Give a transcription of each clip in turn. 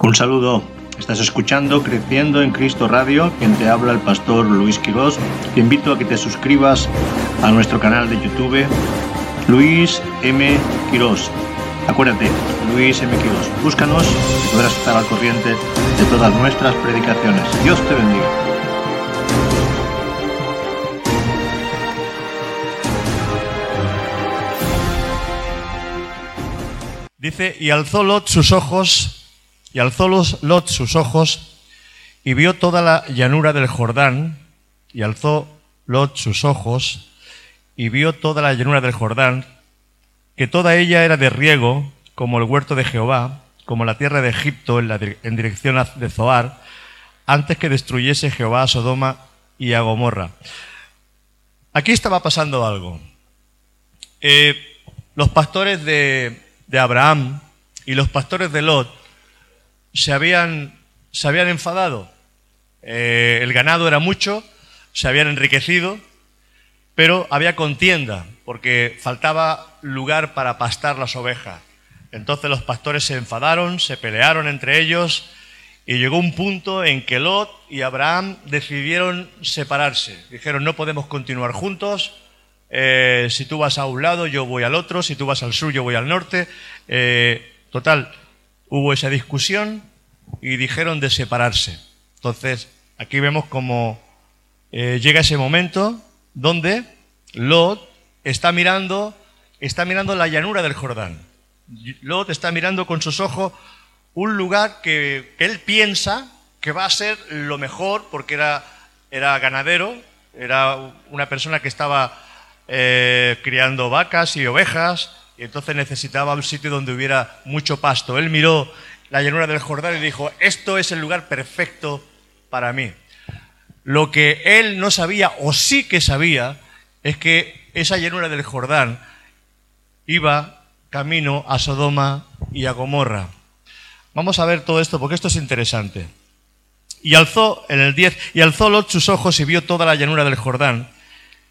Un saludo. Estás escuchando Creciendo en Cristo Radio, quien te habla el pastor Luis Quirós. Te invito a que te suscribas a nuestro canal de YouTube, Luis M. Quirós. Acuérdate, Luis M. Quirós. Búscanos y podrás estar al corriente de todas nuestras predicaciones. Dios te bendiga. Dice, y alzó Lot sus ojos y alzó Lot sus ojos y vio toda la llanura del Jordán, y alzó Lot sus ojos y vio toda la llanura del Jordán, que toda ella era de riego, como el huerto de Jehová, como la tierra de Egipto en, dirección de Zoar, antes que destruyese Jehová a Sodoma y a Gomorra. Aquí estaba pasando algo. Eh, los pastores de, de Abraham y los pastores de Lot se habían, se habían enfadado. Eh, el ganado era mucho, se habían enriquecido, pero había contienda, porque faltaba lugar para pastar las ovejas. Entonces los pastores se enfadaron, se pelearon entre ellos, y llegó un punto en que Lot y Abraham decidieron separarse. Dijeron, no podemos continuar juntos, eh, si tú vas a un lado, yo voy al otro, si tú vas al sur, yo voy al norte. Eh, total, hubo esa discusión y dijeron de separarse. Entonces, aquí vemos cómo eh, llega ese momento donde Lot está mirando, está mirando la llanura del Jordán. Lot está mirando con sus ojos un lugar que, él piensa que va a ser lo mejor porque era, era ganadero, era una persona que estaba eh, criando vacas y ovejas, y entonces necesitaba un sitio donde hubiera mucho pasto. Él miró la llanura del Jordán y dijo, esto es el lugar perfecto para mí. Lo que él no sabía, o sí que sabía, es que esa llanura del Jordán iba camino a Sodoma y a Gomorra. Vamos a ver todo esto porque esto es interesante. Y alzó, en el 10, y alzó Lot sus ojos y vio toda la llanura del Jordán,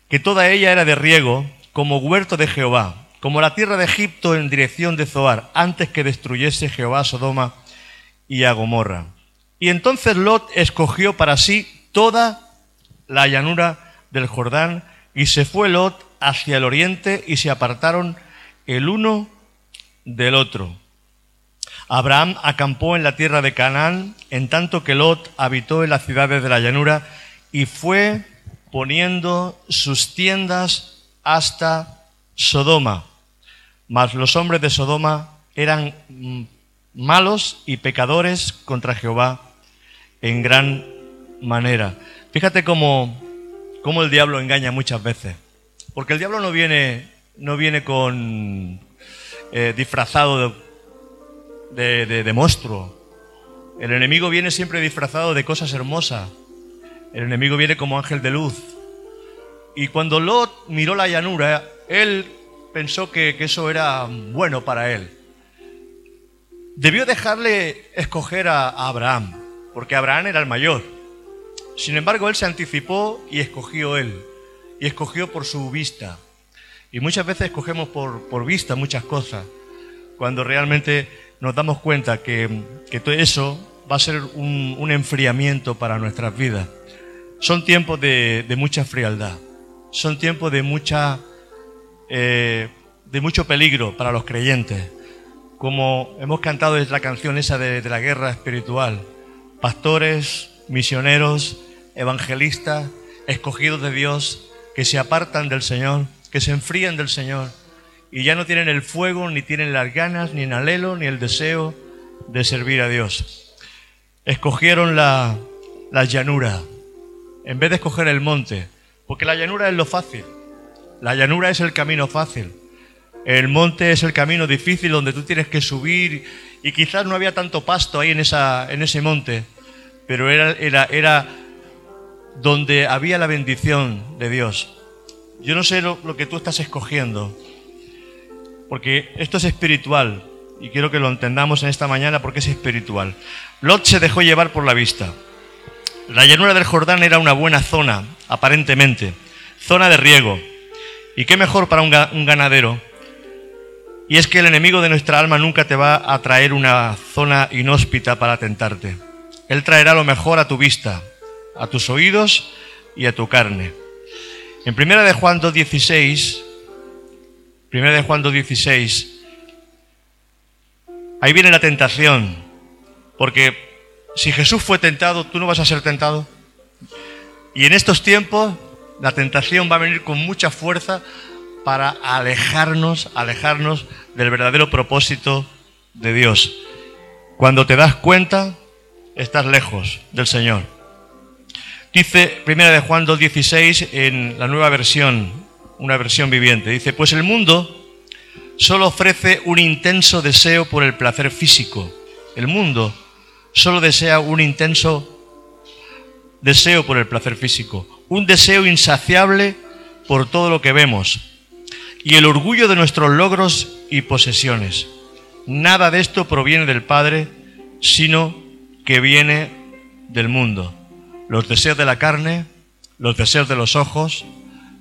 que toda ella era de riego, como huerto de Jehová, como la tierra de Egipto en dirección de Zoar, antes que destruyese Jehová Sodoma y a Gomorra. Y entonces Lot escogió para sí toda la llanura del Jordán, y se fue Lot hacia el oriente y se apartaron el uno del otro. Abraham acampó en la tierra de Canaán, en tanto que Lot habitó en las ciudades de la llanura y fue poniendo sus tiendas hasta Sodoma. Mas los hombres de Sodoma eran mm, malos y pecadores contra Jehová en gran manera. Fíjate cómo, el diablo engaña muchas veces. Porque el diablo no viene, no viene con eh, disfrazado de, de monstruo. El enemigo viene siempre disfrazado de cosas hermosas. El enemigo viene como ángel de luz. Y cuando Lot miró la llanura, él pensó que, eso era bueno para él. Debió dejarle escoger a, Abraham, porque Abraham era el mayor. Sin embargo, él se anticipó y escogió él, y escogió por su vista. Y muchas veces escogemos por, vista muchas cosas, cuando realmente nos damos cuenta que, todo eso va a ser un, enfriamiento para nuestras vidas. Son tiempos de mucha frialdad, son tiempos de mucha eh, de mucho peligro para los creyentes. Como hemos cantado desde la canción esa de, la guerra espiritual. Pastores, misioneros, evangelistas, escogidos de Dios, que se apartan del Señor, que se enfrían del Señor y ya no tienen el fuego, ni tienen las ganas, ni el anhelo, ni el deseo de servir a Dios. Escogieron la, la llanura en vez de escoger el monte, porque la llanura es lo fácil. La llanura es el camino fácil. El monte es el camino difícil donde tú tienes que subir y quizás no había tanto pasto ahí en, en ese monte, pero era, era, era donde había la bendición de Dios. Yo no sé lo, lo que tú estás escogiendo, porque esto es espiritual y quiero que lo entendamos en esta mañana porque es espiritual. Lot se dejó llevar por la vista. La llanura del Jordán era una buena zona, aparentemente, zona de riego. ¿Y qué mejor para un, ganadero Y es que el enemigo de nuestra alma nunca te va a traer una zona inhóspita para tentarte. Él traerá lo mejor a tu vista, a tus oídos y a tu carne. En primera de Juan 2.16, primera de Juan 2.16, ahí viene la tentación, porque si Jesús fue tentado, tú no vas a ser tentado. Y en estos tiempos la tentación va a venir con mucha fuerza para alejarnos, alejarnos del verdadero propósito de Dios. Cuando te das cuenta, estás lejos del Señor. Dice Primera de Juan 2.16 en la nueva versión, una versión viviente. Dice, pues el mundo solo ofrece un intenso deseo por el placer físico. El mundo solo desea un intenso deseo por el placer físico, un deseo insaciable por todo lo que vemos y el orgullo de nuestros logros y posesiones. Nada de esto proviene del Padre, sino que viene del mundo. Los deseos de la carne, los deseos de los ojos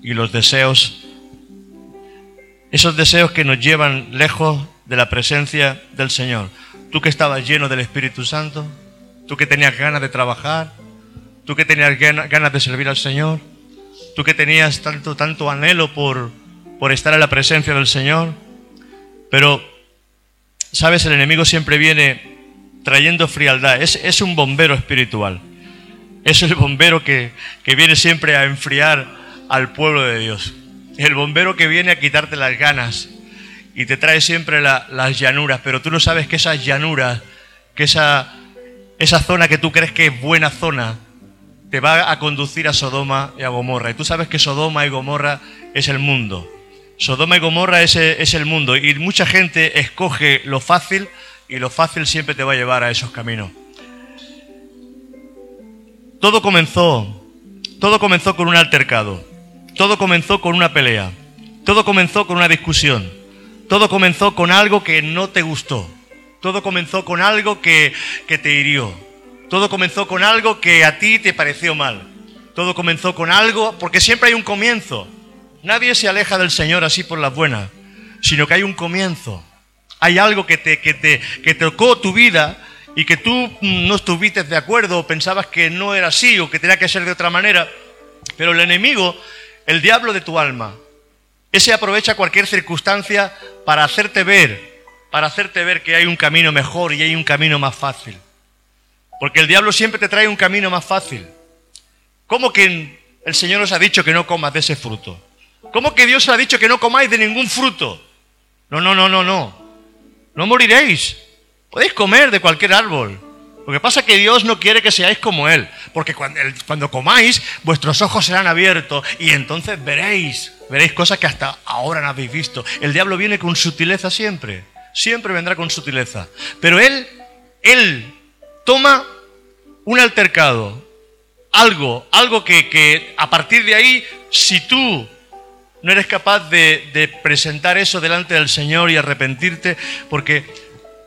y los deseos, esos deseos que nos llevan lejos de la presencia del Señor. Tú que estabas lleno del Espíritu Santo, tú que tenías ganas de trabajar, tú que tenías ganas de servir al Señor, tú que tenías tanto, tanto anhelo por, por estar en la presencia del Señor, pero, sabes, el enemigo siempre viene trayendo frialdad, es, es un bombero espiritual, es el bombero que, que viene siempre a enfriar al pueblo de Dios, el bombero que viene a quitarte las ganas y te trae siempre las llanuras, pero tú no sabes que esas llanuras, que esa, esa zona que tú crees que es buena zona, te va a conducir a Sodoma y a Gomorra. Y tú sabes que Sodoma y Gomorra es el mundo. Sodoma y Gomorra es, es el mundo. Y mucha gente escoge lo fácil y lo fácil siempre te va a llevar a esos caminos. Todo comenzó, todo comenzó con un altercado. Todo comenzó con una pelea. Todo comenzó con una discusión. Todo comenzó con algo que no te gustó. Todo comenzó con algo que, que te hirió. Todo comenzó con algo que a ti te pareció mal. Todo comenzó con algo, porque siempre hay un comienzo. Nadie se aleja del Señor así por las buenas, sino que hay un comienzo. Hay algo que te, que te que tocó tu vida y que tú no estuviste de acuerdo o pensabas que no era así o que tenía que ser de otra manera. Pero el enemigo, el diablo de tu alma, ese aprovecha cualquier circunstancia para hacerte ver, para hacerte ver que hay un camino mejor y hay un camino más fácil. Porque el diablo siempre te trae un camino más fácil. ¿Cómo que el Señor os ha dicho que no comas de ese fruto? ¿Cómo que Dios os ha dicho que no comáis de ningún fruto? No, no, no, no, no. No moriréis. Podéis comer de cualquier árbol. Lo que pasa es que Dios no quiere que seáis como Él. Porque cuando, cuando comáis, vuestros ojos serán abiertos y entonces veréis, veréis cosas que hasta ahora no habéis visto. El diablo viene con sutileza siempre. Siempre vendrá con sutileza. Pero Él, Él toma un altercado, algo, algo que, a partir de ahí, si tú no eres capaz de, de presentar eso delante del Señor y arrepentirte, porque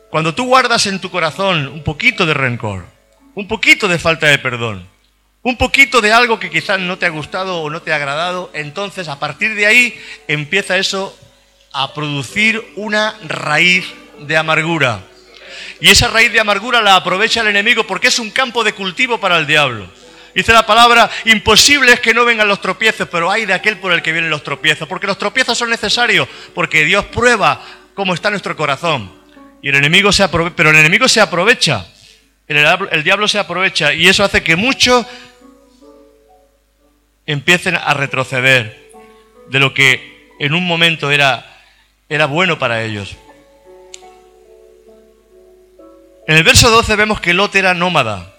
cuando tú guardas en tu corazón un poquito de rencor, un poquito de falta de perdón, un poquito de algo que quizás no te ha gustado o no te ha agradado, entonces a partir de ahí empieza eso a producir una raíz de amargura. Y esa raíz de amargura la aprovecha el enemigo porque es un campo de cultivo para el diablo. Dice la palabra, imposible es que no vengan los tropiezos, pero hay de aquel por el que vienen los tropiezos, porque los tropiezos son necesarios, porque Dios prueba cómo está nuestro corazón. Y el enemigo se aprovecha, pero el enemigo se aprovecha, el, el diablo se aprovecha, y eso hace que muchos empiecen a retroceder de lo que en un momento era, era bueno para ellos. En el verso 12 vemos que Lot era nómada.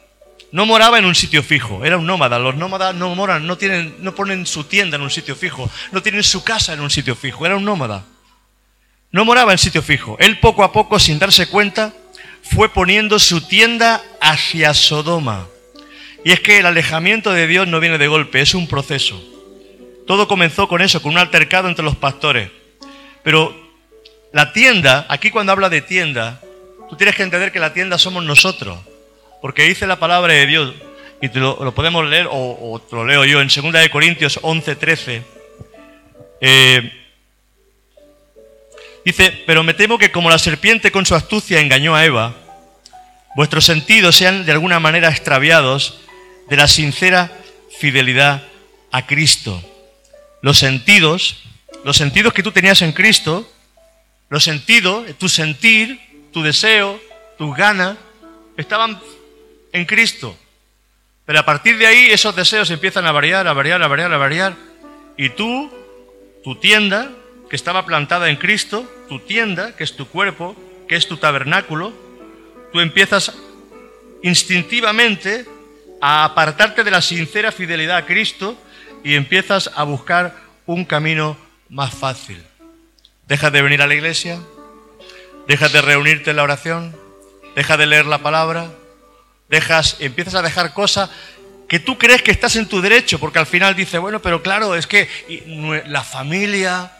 No moraba en un sitio fijo, era un nómada. Los nómadas no moran, no, ponen su tienda en un sitio fijo, no tienen su casa en un sitio fijo, era un nómada. No moraba en sitio fijo. Él poco a poco, sin darse cuenta, fue poniendo su tienda hacia Sodoma. Y es que el alejamiento de Dios no viene de golpe, es un proceso. Todo comenzó con eso, con un altercado entre los pastores. Pero la tienda, aquí cuando habla de tienda, Tú tienes que entender que la tienda somos nosotros, porque dice la palabra de Dios, y lo, podemos leer, o, lo leo yo, en 2 de Corintios 11, 13. Eh, Dice, pero me temo que como la serpiente con su astucia engañó a Eva, vuestros sentidos sean de alguna manera extraviados de la sincera fidelidad a Cristo. Los sentidos, los sentidos que tú tenías en Cristo, los sentidos, tu sentir, tu deseo, tus ganas, estaban en Cristo. Pero a partir de ahí esos deseos empiezan a variar, a variar, a variar, a variar. Y tú, tu tienda, que estaba plantada en Cristo, tu tienda, que es tu cuerpo, que es tu tabernáculo, tú empiezas instintivamente a apartarte de la sincera fidelidad a Cristo y empiezas a buscar un camino más fácil. Dejas de venir a la iglesia, dejas de reunirte en la oración, dejas de leer la palabra, dejas, empiezas a dejar cosas que tú crees que estás en tu derecho, porque al final dice, bueno, pero claro, es que la familia,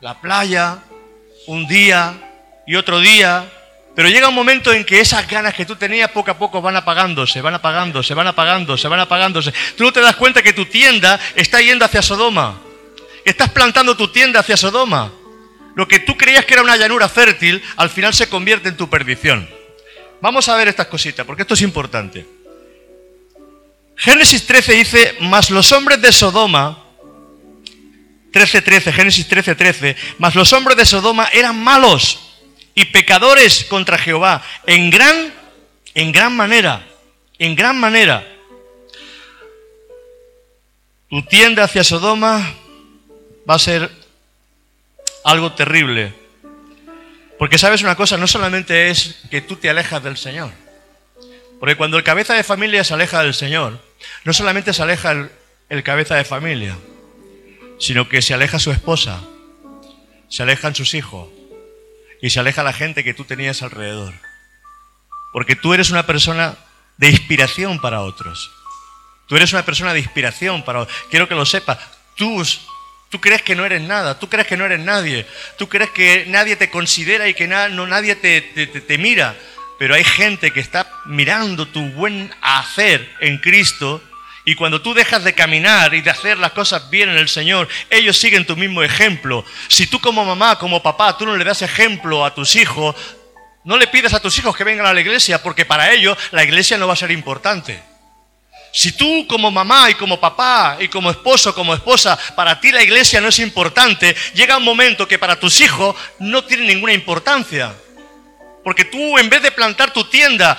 la playa, un día y otro día, pero llega un momento en que esas ganas que tú tenías poco a poco van apagándose, van apagándose, van apagándose, van apagándose. Tú no te das cuenta que tu tienda está yendo hacia Sodoma. Estás plantando tu tienda hacia Sodoma. Lo que tú creías que era una llanura fértil, al final se convierte en tu perdición. Vamos a ver estas cositas, porque esto es importante. Génesis 13 dice, mas los hombres de Sodoma, 13.13, Génesis 13.13, 13, mas los hombres de Sodoma eran malos y pecadores contra Jehová en gran, en gran manera, en gran manera. Tu tienda hacia Sodoma va a ser algo terrible. Porque sabes una cosa, no solamente es que tú te alejas del Señor. Porque cuando el cabeza de familia se aleja del Señor, no solamente se aleja el, cabeza de familia, sino que se aleja su esposa, se alejan sus hijos, y se aleja la gente que tú tenías alrededor. Porque tú eres una persona de inspiración para otros. Tú eres una persona de inspiración para otros. Quiero que lo sepas. Tú, tú crees que no eres nada, tú crees que no eres nadie, tú crees que nadie te considera y que no, nadie te, te mira. Pero hay gente que está mirando tu buen hacer en Cristo y cuando tú dejas de caminar y de hacer las cosas bien en el Señor, ellos siguen tu mismo ejemplo. Si tú como mamá, como papá, tú no le das ejemplo a tus hijos, no le pides a tus hijos que vengan a la iglesia, porque para ellos la iglesia no va a ser importante. Si tú como mamá y como papá y como esposo, como esposa, para ti la iglesia no es importante, llega un momento que para tus hijos no tiene ninguna importancia. Porque tú en vez de plantar tu tienda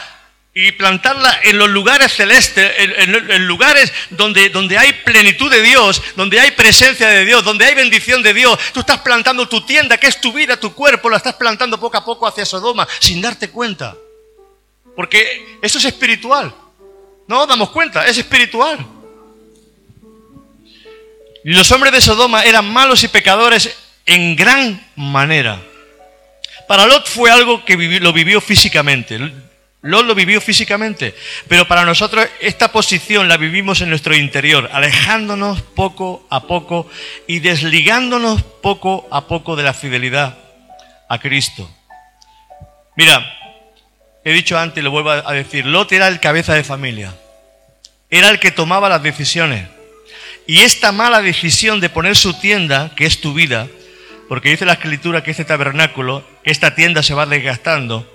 y plantarla en los lugares celestes, en, lugares donde, donde hay plenitud de Dios, donde hay presencia de Dios, donde hay bendición de Dios. Tú estás plantando tu tienda, que es tu vida, tu cuerpo, la estás plantando poco a poco hacia Sodoma, sin darte cuenta. Porque eso es espiritual. No damos cuenta, es espiritual. Y los hombres de Sodoma eran malos y pecadores en gran manera. Para Lot fue algo que lo vivió físicamente. Lot lo vivió físicamente, pero para nosotros esta posición la vivimos en nuestro interior, alejándonos poco a poco y desligándonos poco a poco de la fidelidad a Cristo. Mira, he dicho antes lo vuelvo a decir, Lot era el cabeza de familia, era el que tomaba las decisiones. Y esta mala decisión de poner su tienda, que es tu vida, porque dice la escritura que este tabernáculo, esta tienda se va desgastando,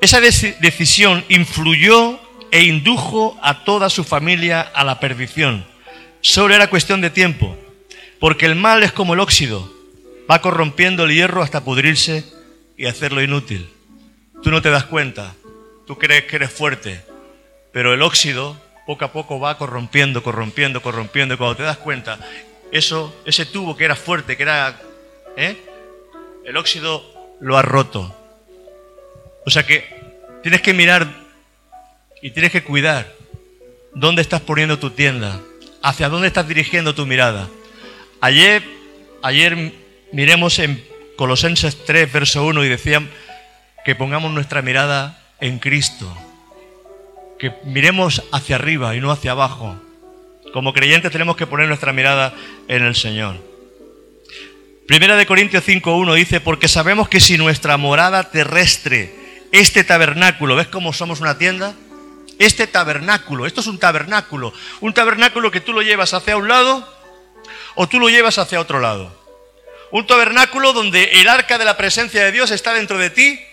esa decisión influyó e indujo a toda su familia a la perdición. Solo era cuestión de tiempo, porque el mal es como el óxido, va corrompiendo el hierro hasta pudrirse y hacerlo inútil. Tú no te das cuenta, tú crees que eres fuerte, pero el óxido poco a poco va corrompiendo, corrompiendo, corrompiendo, y cuando te das cuenta, eso, ese tubo que era fuerte, que era, ¿eh? el óxido lo ha roto. O sea que tienes que mirar y tienes que cuidar dónde estás poniendo tu tienda, hacia dónde estás dirigiendo tu mirada. Ayer, ayer miremos en Colosenses 3, verso 1 y decían que pongamos nuestra mirada en Cristo, que miremos hacia arriba y no hacia abajo. Como creyentes tenemos que poner nuestra mirada en el Señor. Primera de Corintios 5.1 dice, porque sabemos que si nuestra morada terrestre este tabernáculo, ¿ves cómo somos una tienda? Este tabernáculo, esto es un tabernáculo, un tabernáculo que tú lo llevas hacia un lado o tú lo llevas hacia otro lado. Un tabernáculo donde el arca de la presencia de Dios está dentro de ti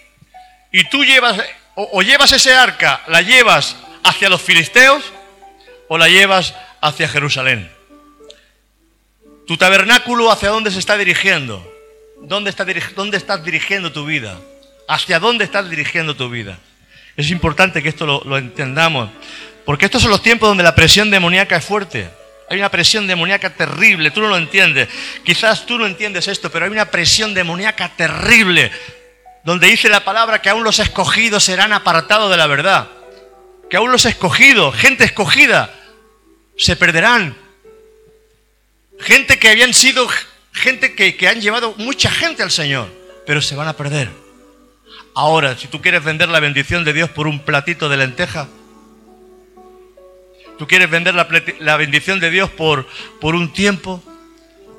y tú llevas o, llevas ese arca, la llevas hacia los filisteos o la llevas hacia Jerusalén. Tu tabernáculo hacia dónde se está dirigiendo? ¿Dónde, está, ¿Dónde estás dirigiendo tu vida? ¿Hacia dónde estás dirigiendo tu vida? Es importante que esto lo, lo entendamos, porque estos son los tiempos donde la presión demoníaca es fuerte. Hay una presión demoníaca terrible, tú no lo entiendes. Quizás tú no entiendes esto, pero hay una presión demoníaca terrible, donde dice la palabra que aún los escogidos serán apartados de la verdad. Que aún los escogidos, gente escogida, se perderán. Gente que habían sido, gente que, que han llevado mucha gente al Señor, pero se van a perder. Ahora, si tú quieres vender la bendición de Dios por un platito de lenteja, tú quieres vender la, bendición de Dios por, por un tiempo,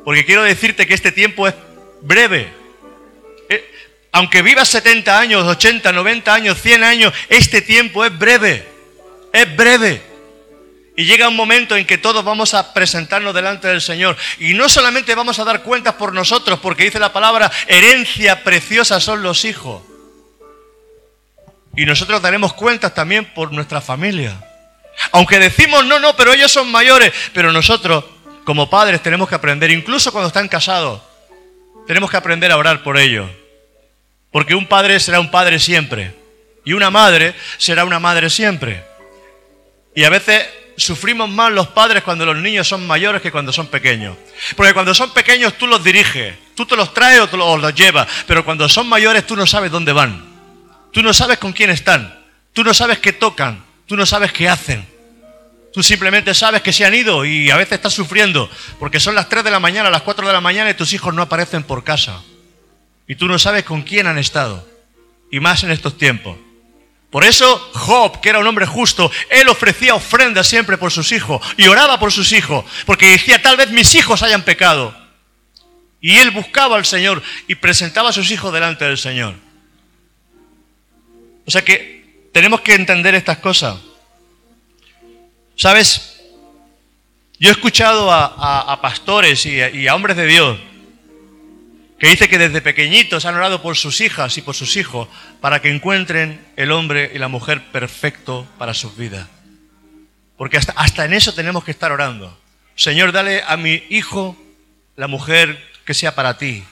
porque quiero decirte que este tiempo es breve. Aunque vivas 70 años, 80, 90 años, 100 años, este tiempo es breve. Es breve. Y llega un momento en que todos vamos a presentarnos delante del Señor. Y no solamente vamos a dar cuentas por nosotros, porque dice la palabra, herencia preciosa son los hijos. Y nosotros daremos cuentas también por nuestra familia. Aunque decimos, no, no, pero ellos son mayores. Pero nosotros, como padres, tenemos que aprender, incluso cuando están casados, tenemos que aprender a orar por ellos. Porque un padre será un padre siempre. Y una madre será una madre siempre. Y a veces sufrimos más los padres cuando los niños son mayores que cuando son pequeños. Porque cuando son pequeños tú los diriges, tú te los traes o, los, los llevas. Pero cuando son mayores tú no sabes dónde van. Tú no sabes con quién están. Tú no sabes qué tocan. Tú no sabes qué hacen. Tú simplemente sabes que se han ido y a veces estás sufriendo porque son las 3 de la mañana, las 4 de la mañana y tus hijos no aparecen por casa. Y tú no sabes con quién han estado. Y más en estos tiempos. Por eso Job, que era un hombre justo, él ofrecía ofrenda siempre por sus hijos y oraba por sus hijos, porque decía, tal vez mis hijos hayan pecado. Y él buscaba al Señor y presentaba a sus hijos delante del Señor. O sea que tenemos que entender estas cosas. ¿Sabes? Yo he escuchado a, pastores y a, hombres de Dios que dice que desde pequeñitos han orado por sus hijas y por sus hijos para que encuentren el hombre y la mujer perfecto para sus vidas. Porque hasta, en eso tenemos que estar orando. Señor, dale a mi hijo la mujer que sea para ti.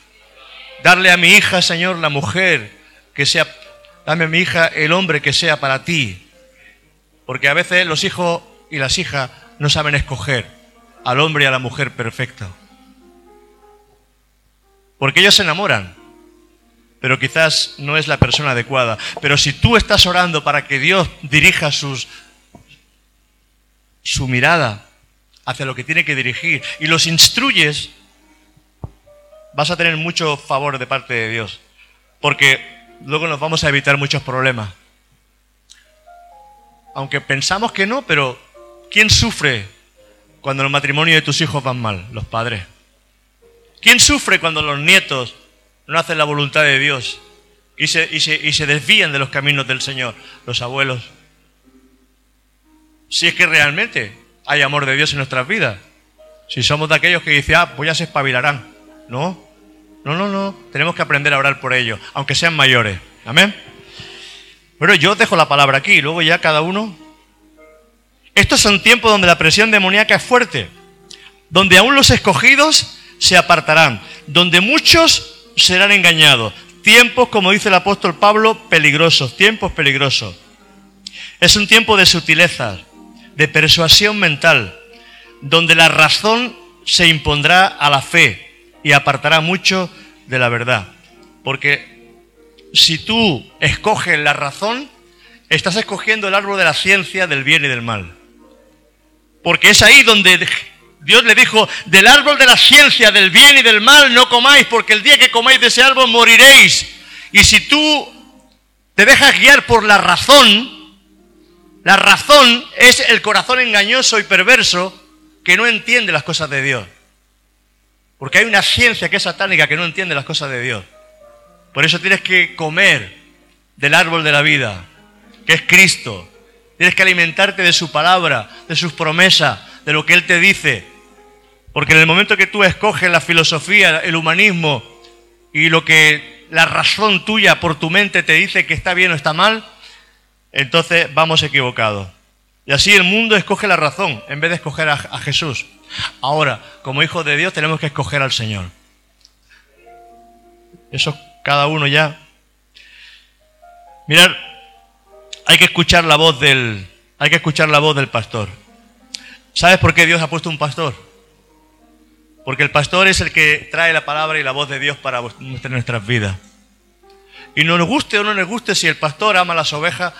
Darle a mi hija, Señor, la mujer que sea Dame a mi hija el hombre que sea para ti. Porque a veces los hijos y las hijas no saben escoger al hombre y a la mujer perfecta. Porque ellos se enamoran, pero quizás no es la persona adecuada. Pero si tú estás orando para que Dios dirija sus, su mirada hacia lo que tiene que dirigir y los instruyes, vas a tener mucho favor de parte de Dios. Porque luego nos vamos a evitar muchos problemas. Aunque pensamos que no, pero ¿quién sufre cuando el matrimonio de tus hijos van mal? Los padres. ¿Quién sufre cuando los nietos no hacen la voluntad de Dios y se, y se desvían de los caminos del Señor? Los abuelos. Si es que realmente hay amor de Dios en nuestras vidas. Si somos de aquellos que dicen, ah, pues ya se espabilarán. No, no, no, no. Tenemos que aprender a orar por ellos, aunque sean mayores. Amén. Pero yo dejo la palabra aquí y luego ya cada uno. Estos son tiempos donde la presión demoníaca es fuerte, donde aún los escogidos se apartarán, donde muchos serán engañados. Tiempos, como dice el apóstol Pablo, peligrosos, tiempos peligrosos. Es un tiempo de sutilezas, de persuasión mental, donde la razón se impondrá a la fe, y apartará mucho de la verdad. Porque si tú escoges la razón, estás escogiendo el árbol de la ciencia del bien y del mal. Porque es ahí donde Dios le dijo, del árbol de la ciencia del bien y del mal no comáis, porque el día que comáis de ese árbol moriréis. Y si tú te dejas guiar por la razón, la razón es el corazón engañoso y perverso que no entiende las cosas de Dios. Porque hay una ciencia que es satánica que no entiende las cosas de Dios. Por eso tienes que comer del árbol de la vida, que es Cristo. Tienes que alimentarte de su palabra, de sus promesas, de lo que Él te dice. Porque en el momento que tú escoges la filosofía, el humanismo y lo que la razón tuya por tu mente te dice que está bien o está mal, entonces vamos equivocados. Y así el mundo escoge la razón en vez de escoger a, Jesús. Ahora, como hijos de Dios, tenemos que escoger al Señor. Eso cada uno ya. Mirad, hay que escuchar la voz del, hay que escuchar la voz del pastor. ¿Sabes por qué Dios ha puesto un pastor? Porque el pastor es el que trae la palabra y la voz de Dios para nuestras vidas. Y no nos guste o no nos guste, si el pastor ama las ovejas,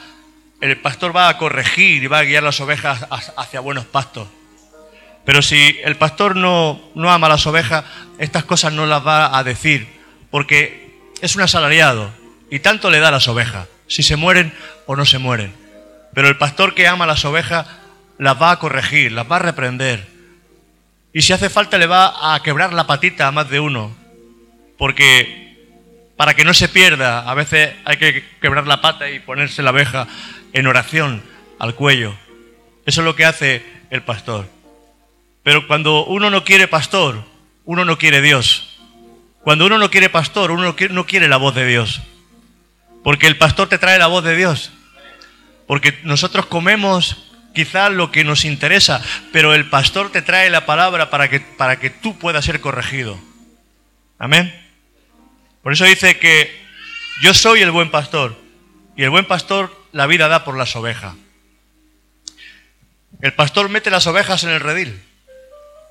el pastor va a corregir y va a guiar las ovejas hacia buenos pastos. Pero si el pastor no, no ama las ovejas, estas cosas no las va a decir, porque es un asalariado y tanto le da a las ovejas, si se mueren o no se mueren. Pero el pastor que ama las ovejas las va a corregir, las va a reprender. Y si hace falta le va a quebrar la patita a más de uno, porque para que no se pierda, a veces hay que quebrar la pata y ponerse la oveja en oración al cuello. Eso es lo que hace el pastor. Pero cuando uno no quiere pastor, uno no quiere Dios. Cuando uno no quiere pastor, uno no quiere la voz de Dios. Porque el pastor te trae la voz de Dios. Porque nosotros comemos quizás lo que nos interesa, pero el pastor te trae la palabra para que, para que tú puedas ser corregido. Amén. Por eso dice que yo soy el buen pastor y el buen pastor la vida da por las ovejas. El pastor mete las ovejas en el redil.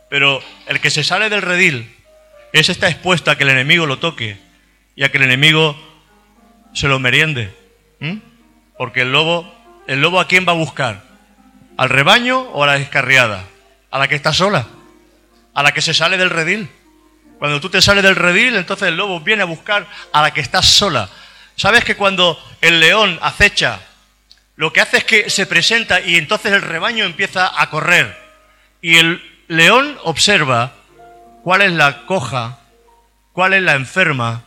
Pero el que se sale del redil, ese está expuesto a que el enemigo lo toque y a que el enemigo se lo meriende. Porque el lobo, ¿el lobo a quién va a buscar? ¿Al rebaño o a la descarriada? A la que está sola, a la que se sale del redil. Cuando tú te sales del redil, entonces el lobo viene a buscar a la que está sola. ¿Sabes que cuando el león acecha, lo que hace es que se presenta y entonces el rebaño empieza a correr? Y el león observa cuál es la coja, cuál es la enferma,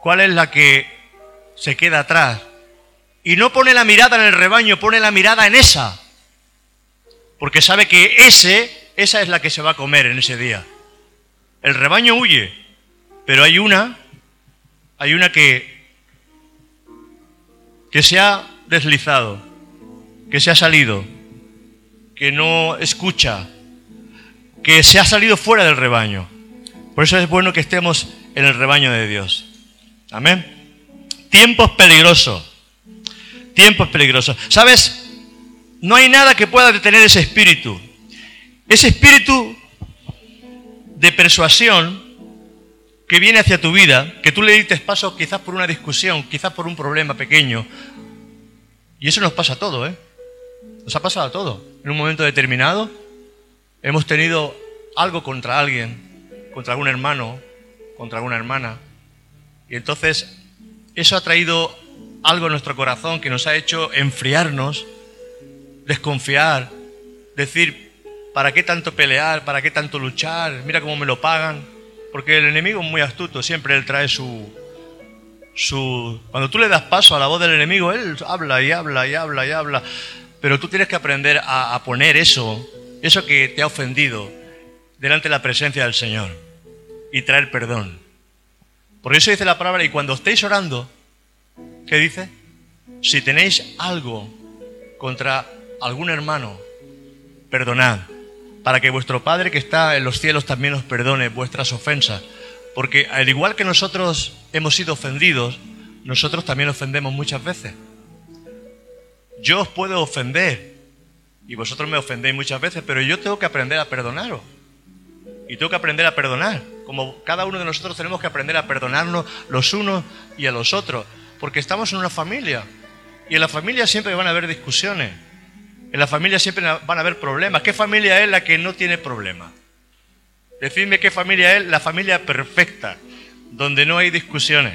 cuál es la que se queda atrás. Y no pone la mirada en el rebaño, pone la mirada en esa. Porque sabe que ese, esa es la que se va a comer en ese día. El rebaño huye, pero hay una, hay una que, que se ha deslizado, que se ha salido, que no escucha, que se ha salido fuera del rebaño. Por eso es bueno que estemos en el rebaño de Dios. Amén. Tiempos peligrosos. Tiempos peligrosos. ¿Sabes? No hay nada que pueda detener ese espíritu. Ese espíritu de persuasión que viene hacia tu vida, que tú le dices paso quizás por una discusión, quizás por un problema pequeño. Y eso nos pasa a todo, ¿eh? Nos ha pasado a todo. En un momento determinado hemos tenido algo contra alguien, contra algún hermano, contra alguna hermana. Y entonces eso ha traído algo en nuestro corazón que nos ha hecho enfriarnos, desconfiar, decir, ¿para qué tanto pelear? ¿Para qué tanto luchar? Mira cómo me lo pagan. Porque el enemigo es muy astuto, siempre él trae su, su... Cuando tú le das paso a la voz del enemigo, él habla y habla y habla y habla. Pero tú tienes que aprender a, a poner eso eso que te ha ofendido delante de la presencia del Señor y traer perdón. Por eso dice la palabra, y cuando estéis orando, ¿qué dice? Si tenéis algo contra algún hermano, perdonad, para que vuestro Padre que está en los cielos también os perdone vuestras ofensas. Porque al igual que nosotros hemos sido ofendidos, nosotros también ofendemos muchas veces. Yo os puedo ofender y vosotros me ofendéis muchas veces, pero yo tengo que aprender a perdonaros. Y tengo que aprender a perdonar. Como cada uno de nosotros tenemos que aprender a perdonarnos los unos y a los otros. Porque estamos en una familia. Y en la familia siempre van a haber discusiones. En la familia siempre van a haber problemas. ¿Qué familia es la que no tiene problemas? Decidme qué familia es la familia perfecta, donde no hay discusiones,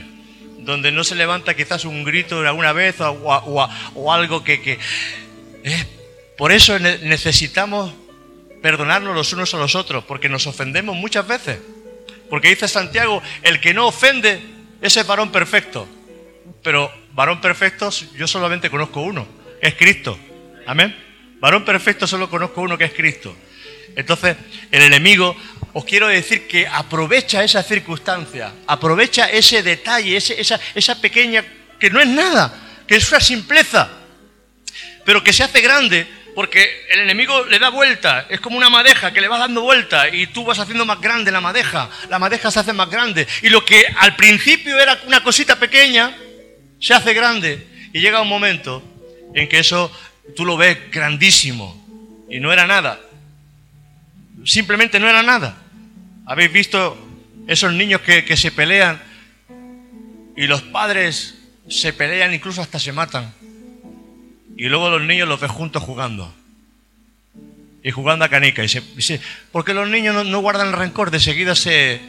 donde no se levanta quizás un grito alguna vez o, algo que... que por eso necesitamos perdonarnos los unos a los otros, porque nos ofendemos muchas veces. Porque dice Santiago, el que no ofende, es varón perfecto. Pero varón perfecto yo solamente conozco uno, es Cristo. Amén. Varón perfecto solo conozco uno que es Cristo. Entonces, el enemigo os quiero decir que aprovecha esa circunstancia, aprovecha ese detalle, esa, esa pequeña, que no es nada, que es una simpleza, pero que se hace grande porque el enemigo le da vuelta, es como una madeja que le va dando vuelta y tú vas haciendo más grande la madeja, la madeja se hace más grande y lo que al principio era una cosita pequeña, se hace grande y llega un momento en que eso tú lo ves grandísimo y no era nada, simplemente no era nada. ¿Habéis visto esos niños que, que se pelean y los padres se pelean, incluso hasta se matan? Y luego los niños los ves juntos jugando. Y jugando a canica. Y se, porque los niños no, guardan el rencor, de seguida se,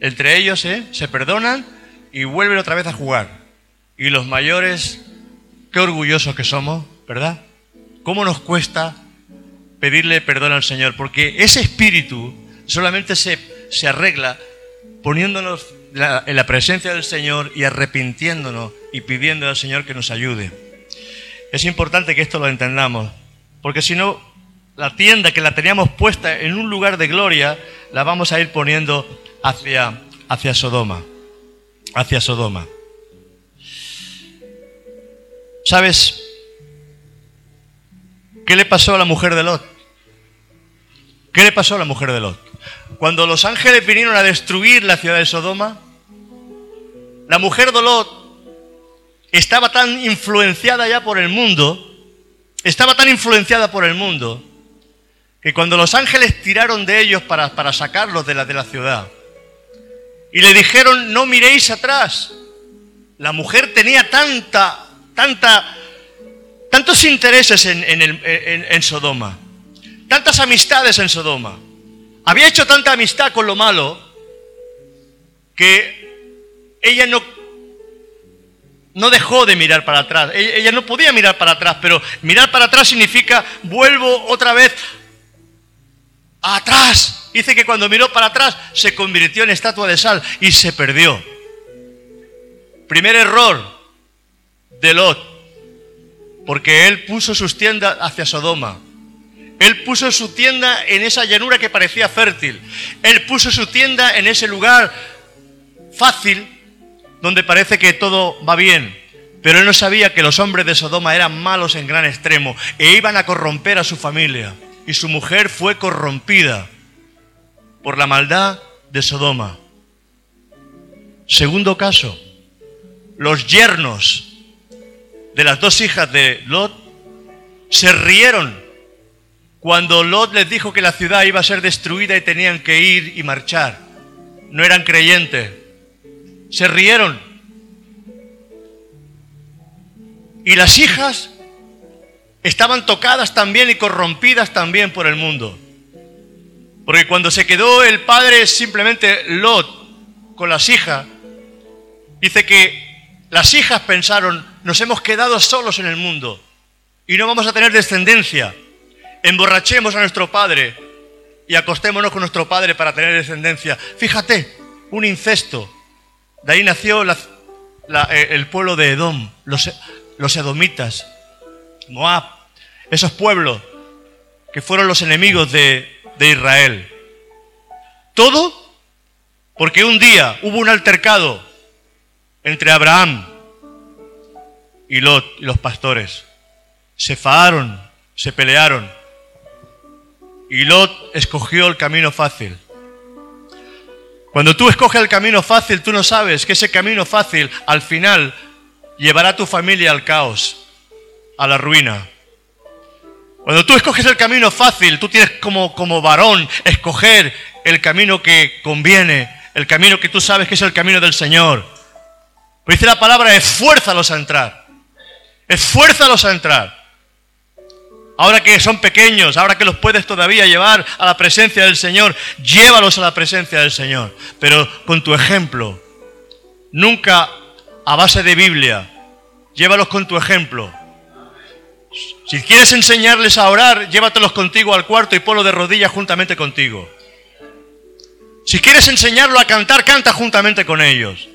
entre ellos ¿eh? se perdonan y vuelven otra vez a jugar. Y los mayores, qué orgullosos que somos, ¿verdad? ¿Cómo nos cuesta pedirle perdón al Señor? Porque ese espíritu solamente se, se arregla poniéndonos en la presencia del Señor y arrepintiéndonos y pidiendo al Señor que nos ayude. Es importante que esto lo entendamos, porque si no, la tienda que la teníamos puesta en un lugar de gloria, la vamos a ir poniendo hacia, hacia Sodoma, hacia Sodoma. ¿Sabes qué le pasó a la mujer de Lot? ¿Qué le pasó a la mujer de Lot? Cuando los ángeles vinieron a destruir la ciudad de Sodoma, la mujer de Lot estaba tan influenciada ya por el mundo, estaba tan influenciada por el mundo, que cuando los ángeles tiraron de ellos para, para sacarlos de la, de la ciudad, y le dijeron, no miréis atrás, la mujer tenía tanta, tanta, tantos intereses en, en Sodoma, tantas amistades en Sodoma, había hecho tanta amistad con lo malo, que ella no no dejó de mirar para atrás. Ella no podía mirar para atrás, pero mirar para atrás significa vuelvo otra vez atrás. Dice que cuando miró para atrás se convirtió en estatua de sal y se perdió. Primer error de Lot, porque él puso sus tiendas hacia Sodoma. Él puso su tienda en esa llanura que parecía fértil. Él puso su tienda en ese lugar fácil donde parece que todo va bien. Pero él no sabía que los hombres de Sodoma eran malos en gran extremo e iban a corromper a su familia. Y su mujer fue corrompida por la maldad de Sodoma. Segundo caso, los yernos de las dos hijas de Lot se rieron cuando Lot les dijo que la ciudad iba a ser destruida y tenían que ir y marchar. No eran creyentes se rieron. Y las hijas estaban tocadas también y corrompidas también por el mundo. Porque cuando se quedó el padre simplemente Lot con las hijas, dice que las hijas pensaron, nos hemos quedado solos en el mundo y no vamos a tener descendencia. Emborrachemos a nuestro padre y acostémonos con nuestro padre para tener descendencia. Fíjate, un incesto. De ahí nació eh, el pueblo de Edom, los, edomitas, Moab, esos pueblos que fueron los enemigos de, de Israel. Todo porque un día hubo un altercado entre Abraham y Lot y los pastores. Se faaron, se pelearon. Y Lot escogió el camino fácil. Cuando tú escoges el camino fácil, tú no sabes que ese camino fácil al final llevará a tu familia al caos, a la ruina. Cuando tú escoges el camino fácil, tú tienes como, como varón escoger el camino que conviene, el camino que tú sabes que es el camino del Señor. Pues dice la palabra, esfuérzalos a entrar. Esfuérzalos a entrar. Ahora que son pequeños, ahora que los puedes todavía llevar a la presencia del Señor, llévalos a la presencia del Señor. Pero con tu ejemplo, nunca a base de Biblia, llévalos con tu ejemplo. Si quieres enseñarles a orar, llévatelos contigo al cuarto y ponlo de rodillas juntamente contigo. Si quieres enseñarlo a cantar, canta juntamente con ellos.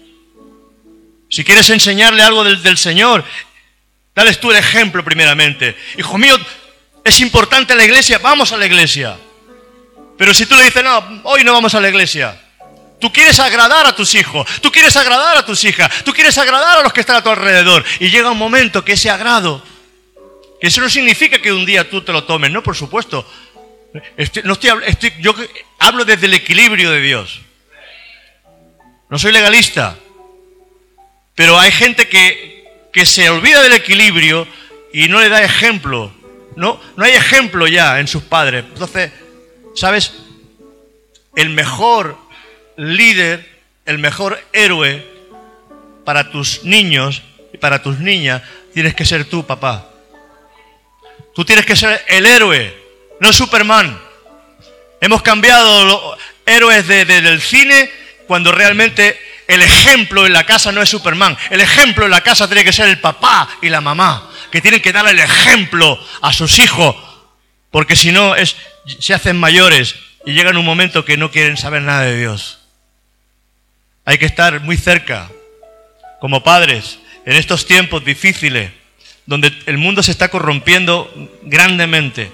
Si quieres enseñarle algo del, del Señor, dales tú el ejemplo primeramente. Hijo mío, es importante la iglesia, vamos a la iglesia. Pero si tú le dices, no, hoy no vamos a la iglesia. Tú quieres agradar a tus hijos, tú quieres agradar a tus hijas, tú quieres agradar a los que están a tu alrededor. Y llega un momento que ese agrado, que eso no significa que un día tú te lo tomes, no, por supuesto. no estoy, yo hablo desde el equilibrio de Dios. No soy legalista. Pero hay gente que, que se olvida del equilibrio y no le da ejemplo. No, no hay ejemplo ya en sus padres. Entonces, ¿sabes? El mejor líder, el mejor héroe para tus niños y para tus niñas, tienes que ser tú, papá. Tú tienes que ser el héroe, no Superman. Hemos cambiado los héroes del cine cuando realmente el ejemplo en la casa no es Superman. El ejemplo en la casa tiene que ser el papá y la mamá, que tienen que dar el ejemplo a sus hijos, porque si no se hacen mayores y llegan un momento que no quieren saber nada de Dios. Hay que estar muy cerca, como padres, en estos tiempos difíciles, donde el mundo se está corrompiendo grandemente,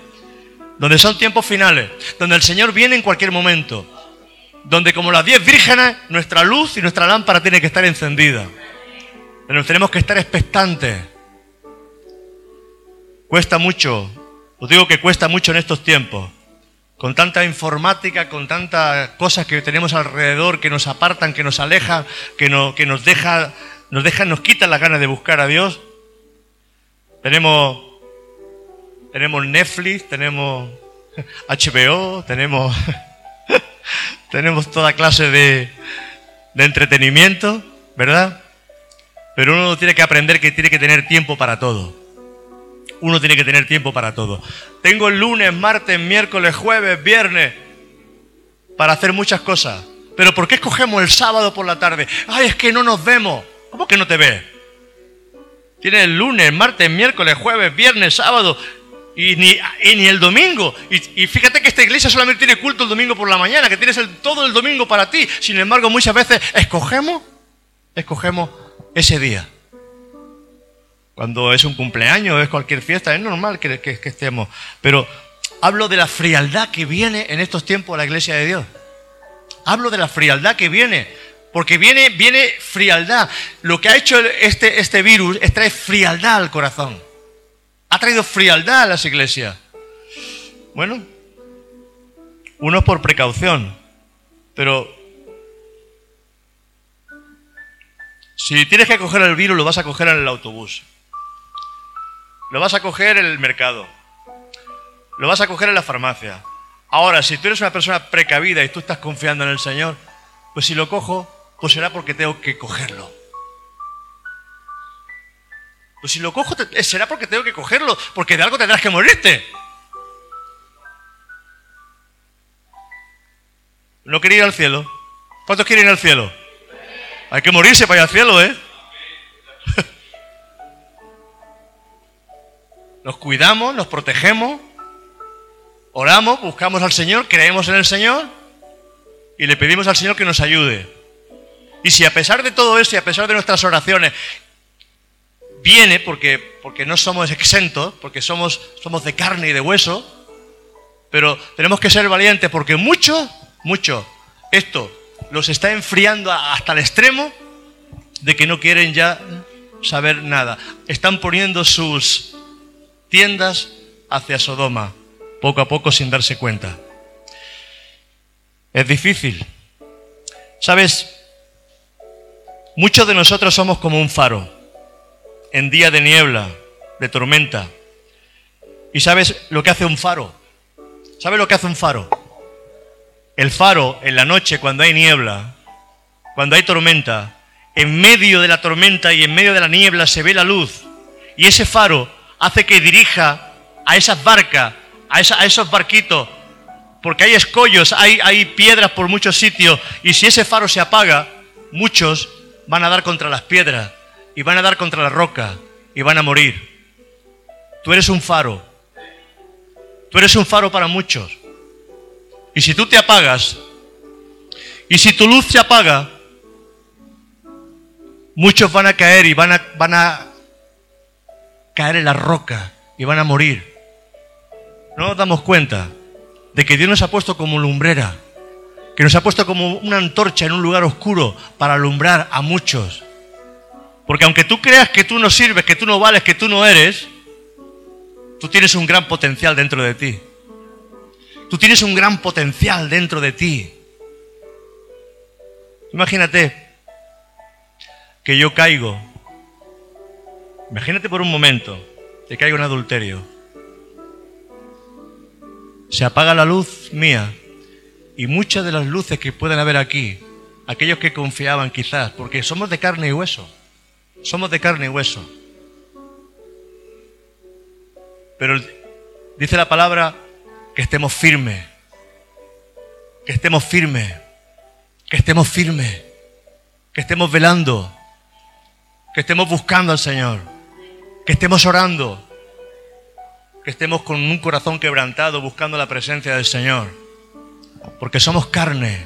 donde son tiempos finales, donde el Señor viene en cualquier momento, donde como las diez vírgenes, nuestra luz y nuestra lámpara tiene que estar encendida. Pero tenemos que estar expectantes. Cuesta mucho, os digo que cuesta mucho en estos tiempos con tanta informática, con tantas cosas que tenemos alrededor que nos apartan, que nos alejan, que, nos deja, nos nos quitan las ganas de buscar a Dios. Tenemos, tenemos Netflix, tenemos HBO, tenemos, tenemos toda clase de, entretenimiento, ¿verdad? Pero uno tiene que aprender que tiene que tener tiempo para todo uno tiene que tener tiempo para todo. Tengo el lunes, martes, miércoles, jueves, viernes para hacer muchas cosas. Pero ¿por qué escogemos el sábado por la tarde? Ay, es que no nos vemos. ¿Cómo que no te ves? Tienes lunes, martes, miércoles, jueves, viernes, sábado y ni, ni el domingo. Y, fíjate que esta iglesia solamente tiene culto el domingo por la mañana, que tienes todo el domingo para ti. Sin embargo, muchas veces escogemos, escogemos ese día. Cuando es un cumpleaños, es cualquier fiesta, es normal que, estemos. Pero hablo de la frialdad que viene en estos tiempos a la iglesia de Dios. Hablo de la frialdad que viene. Porque viene, viene frialdad. Lo que ha hecho este, este virus es traer frialdad al corazón. Ha traído frialdad a las iglesias. Bueno, uno por precaución. Pero si tienes que coger el virus, lo vas a coger en el autobús. Lo vas a coger en el mercado. Lo vas a coger en la farmacia. Ahora, si tú eres una persona precavida y tú estás confiando en el Señor, pues si lo cojo, pues será porque tengo que cogerlo. Pues si lo cojo, eh, será porque tengo que cogerlo, porque de algo tendrás que morirte. ¿No quería ir al cielo? ¿Cuántos quieren ir al cielo? Hay que morirse para ir al cielo, ¿eh? nos cuidamos, nos protegemos, oramos, buscamos al Señor, creemos en el Señor y le pedimos al Señor que nos ayude. Y si a pesar de todo eso y a pesar de nuestras oraciones viene, porque, porque no somos exentos, porque somos, somos de carne y de hueso, pero tenemos que ser valientes porque mucho, mucho, esto los está enfriando hasta el extremo de que no quieren ya saber nada. Están poniendo sus, tiendas hacia Sodoma, poco a poco sin darse cuenta. Es difícil. ¿Sabes? Muchos de nosotros somos como un faro en día de niebla, de tormenta. ¿Y sabes lo que hace un faro? ¿Sabes lo que hace un faro? El faro en la noche cuando hay niebla, cuando hay tormenta, en medio de la tormenta y en medio de la niebla se ve la luz. Y ese faro hace que dirija a esas barcas, a, esos barquitos, porque hay escollos, hay piedras por muchos sitios, y si ese faro se apaga, muchos van a dar contra las piedras, y van a dar contra la roca, y van a morir. Tú eres un faro. Tú eres un faro para muchos. Y si tú te apagas, y si tu luz se apaga, muchos van a caer y van a, van a caer en la roca y van a morir. No nos damos cuenta. de que Dios nos ha puesto como lumbrera, que nos ha puesto como una antorcha en un lugar oscuro para alumbrar a muchos. Porque aunque tú creas que tú no sirves, que tú no vales, que tú no eres, tú tienes un gran potencial dentro de ti. Tú tienes un gran potencial dentro de ti. Imagínate que yo caigo. Imagínate por un momento que caigo en adulterio. Se apaga la luz mía y muchas de las luces que pueden haber aquí, aquellos que confiaban quizás, porque somos de carne y hueso, somos de carne y hueso. Pero dice la palabra que estemos firmes, que estemos firmes, que estemos firmes, que estemos velando, que estemos buscando al Señor, que estemos orando, que estemos con un corazón quebrantado buscando la presencia del Señor. Porque somos carne,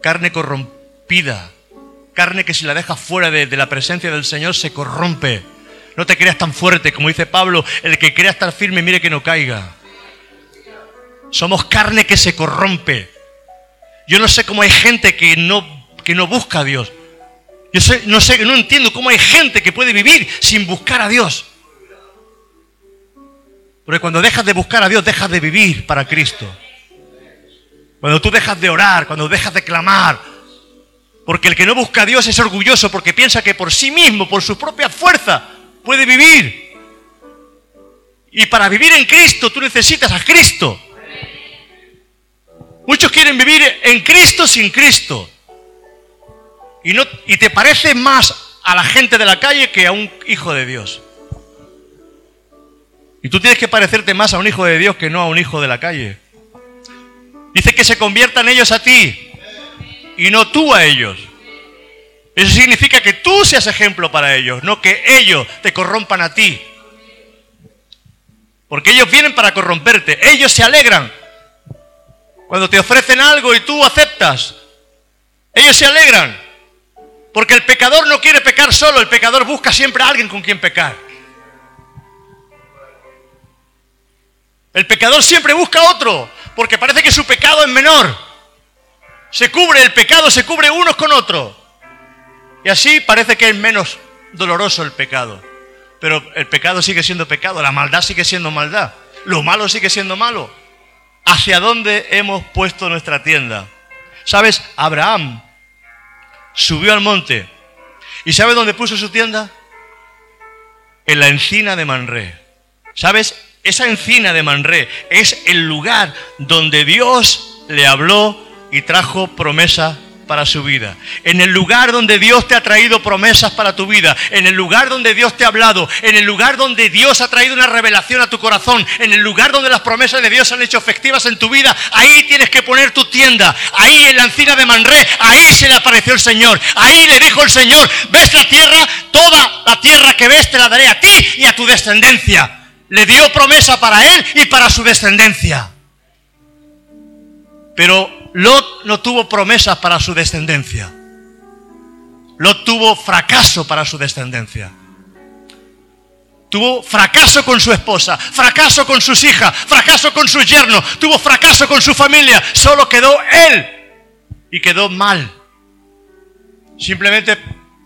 carne corrompida, carne que si la dejas fuera de, la presencia del Señor se corrompe. No te creas tan fuerte, como dice Pablo, el que crea estar firme, mire que no caiga. Somos carne que se corrompe. Yo no sé cómo hay gente que no, que no busca a Dios. Yo no sé, no entiendo cómo hay gente que puede vivir sin buscar a Dios. Porque cuando dejas de buscar a Dios, dejas de vivir para Cristo. Cuando tú dejas de orar, cuando dejas de clamar. Porque el que no busca a Dios es orgulloso porque piensa que por sí mismo, por su propia fuerza, puede vivir. Y para vivir en Cristo tú necesitas a Cristo. Muchos quieren vivir en Cristo sin Cristo. Y, no, y te parece más a la gente de la calle que a un hijo de Dios. Y tú tienes que parecerte más a un hijo de Dios que no a un hijo de la calle. Dice que se conviertan ellos a ti y no tú a ellos. Eso significa que tú seas ejemplo para ellos, no que ellos te corrompan a ti. Porque ellos vienen para corromperte. Ellos se alegran cuando te ofrecen algo y tú aceptas. Ellos se alegran. Porque el pecador no quiere pecar solo, el pecador busca siempre a alguien con quien pecar. El pecador siempre busca otro porque parece que su pecado es menor. Se cubre el pecado, se cubre unos con otros. Y así parece que es menos doloroso el pecado. Pero el pecado sigue siendo pecado, la maldad sigue siendo maldad, lo malo sigue siendo malo. ¿Hacia dónde hemos puesto nuestra tienda? ¿Sabes? Abraham subió al monte. ¿Y sabe dónde puso su tienda? En la encina de Manré. ¿Sabes? Esa encina de Manré es el lugar donde Dios le habló y trajo promesa para su vida. En el lugar donde Dios te ha traído promesas para tu vida. En el lugar donde Dios te ha hablado. En el lugar donde Dios ha traído una revelación a tu corazón. En el lugar donde las promesas de Dios se han hecho efectivas en tu vida. Ahí tienes que poner tu tienda. Ahí en la encina de Manré. Ahí se le apareció el Señor. Ahí le dijo el Señor, ves la tierra, toda la tierra que ves te la daré a ti y a tu descendencia le dio promesa para él y para su descendencia. Pero Lot no tuvo promesas para su descendencia. Lot tuvo fracaso para su descendencia. Tuvo fracaso con su esposa, fracaso con sus hijas, fracaso con su yerno, tuvo fracaso con su familia. Solo quedó él y quedó mal. Simplemente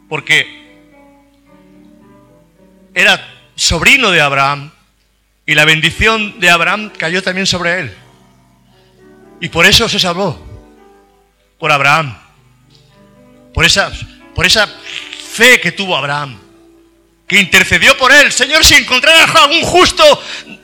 porque era sobrino de Abraham y la bendición de Abraham cayó también sobre él. Y por eso se salvó. Por Abraham. Por esa, por esa fe que tuvo Abraham. Que intercedió por él. Señor, si encontrara un justo,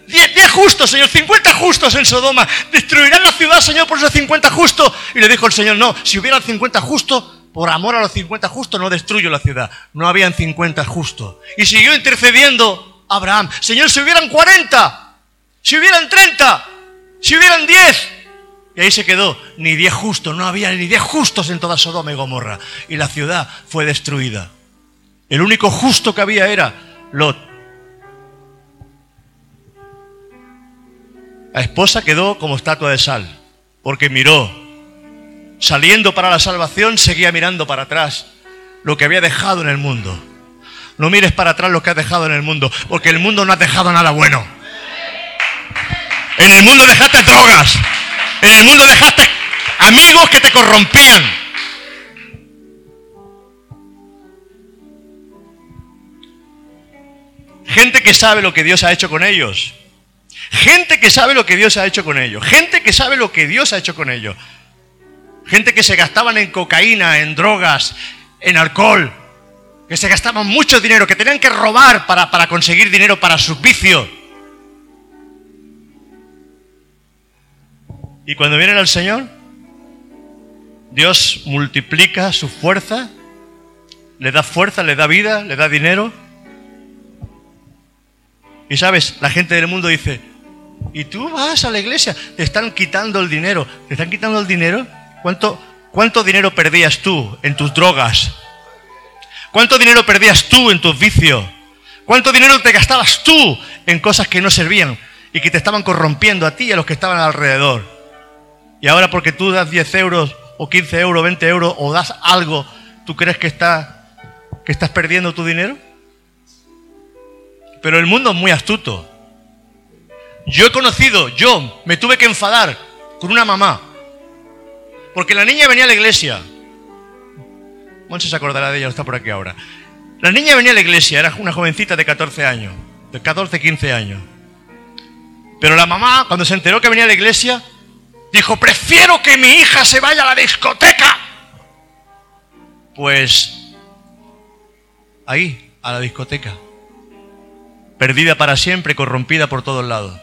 10 justos, Señor, 50 justos en Sodoma. Destruirán la ciudad, Señor, por esos 50 justos. Y le dijo el Señor, no, si hubieran 50 justos, por amor a los 50 justos no destruyo la ciudad. No habían 50 justos. Y siguió intercediendo Abraham. Señor, si hubieran 40, si hubieran 30, si hubieran 10. Y ahí se quedó, ni 10 justos, no había ni 10 justos en toda Sodoma y Gomorra. Y la ciudad fue destruida. El único justo que había era Lot. La esposa quedó como estatua de sal, porque miró, saliendo para la salvación, seguía mirando para atrás lo que había dejado en el mundo. No mires para atrás lo que has dejado en el mundo, porque el mundo no ha dejado nada bueno. En el mundo dejaste drogas. En el mundo dejaste amigos que te corrompían. Gente que sabe lo que Dios ha hecho con ellos. Gente que sabe lo que Dios ha hecho con ellos. Gente que sabe lo que Dios ha hecho con ellos. Gente que se gastaban en cocaína, en drogas, en alcohol. Que se gastaban mucho dinero, que tenían que robar para, para conseguir dinero para sus vicios. Y cuando vienen al Señor, Dios multiplica su fuerza, le da fuerza, le da vida, le da dinero. Y sabes, la gente del mundo dice, y tú vas a la iglesia, te están quitando el dinero. ¿Te están quitando el dinero? ¿Cuánto, cuánto dinero perdías tú en tus drogas? ¿Cuánto dinero perdías tú en tus vicios? ¿Cuánto dinero te gastabas tú en cosas que no servían y que te estaban corrompiendo a ti y a los que estaban alrededor? Y ahora porque tú das 10 euros o 15 euros, 20 euros o das algo, ¿tú crees que, está, que estás perdiendo tu dinero? Pero el mundo es muy astuto. Yo he conocido, yo me tuve que enfadar con una mamá. Porque la niña venía a la iglesia. Monse se acordará de ella, está por aquí ahora. La niña venía a la iglesia, era una jovencita de 14 años, de 14, 15 años. Pero la mamá, cuando se enteró que venía a la iglesia, dijo, prefiero que mi hija se vaya a la discoteca. Pues ahí, a la discoteca. Perdida para siempre, corrompida por todos lados.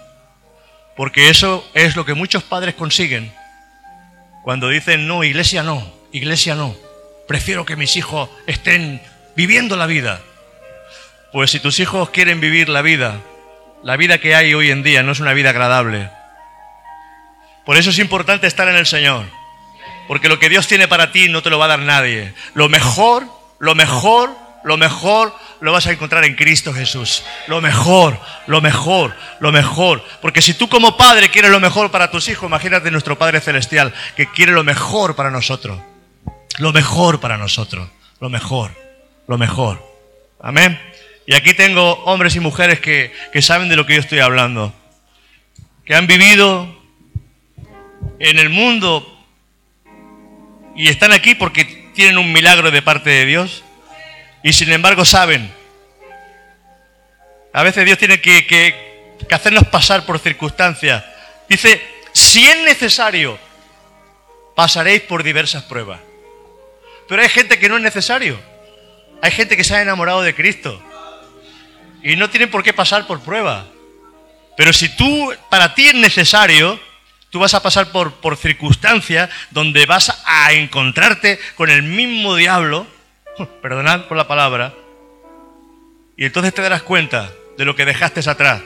Porque eso es lo que muchos padres consiguen cuando dicen, no, iglesia no, iglesia no. Prefiero que mis hijos estén viviendo la vida. Pues si tus hijos quieren vivir la vida, la vida que hay hoy en día no es una vida agradable. Por eso es importante estar en el Señor. Porque lo que Dios tiene para ti no te lo va a dar nadie. Lo mejor, lo mejor, lo mejor lo vas a encontrar en Cristo Jesús. Lo mejor, lo mejor, lo mejor. Porque si tú como padre quieres lo mejor para tus hijos, imagínate nuestro Padre Celestial que quiere lo mejor para nosotros. Lo mejor para nosotros. Lo mejor, lo mejor. Amén. Y aquí tengo hombres y mujeres que, que saben de lo que yo estoy hablando. Que han vivido en el mundo y están aquí porque tienen un milagro de parte de Dios y sin embargo saben. A veces Dios tiene que, que, hacernos pasar por circunstancias. Dice, si es necesario, pasaréis por diversas pruebas. Pero hay gente que no es necesario. Hay gente que se ha enamorado de Cristo. Y no tienen por qué pasar por pruebas. Pero si tú, para ti es necesario, tú vas a pasar por, por circunstancias donde vas a encontrarte con el mismo diablo perdonad por la palabra, y entonces te darás cuenta de lo que dejaste atrás.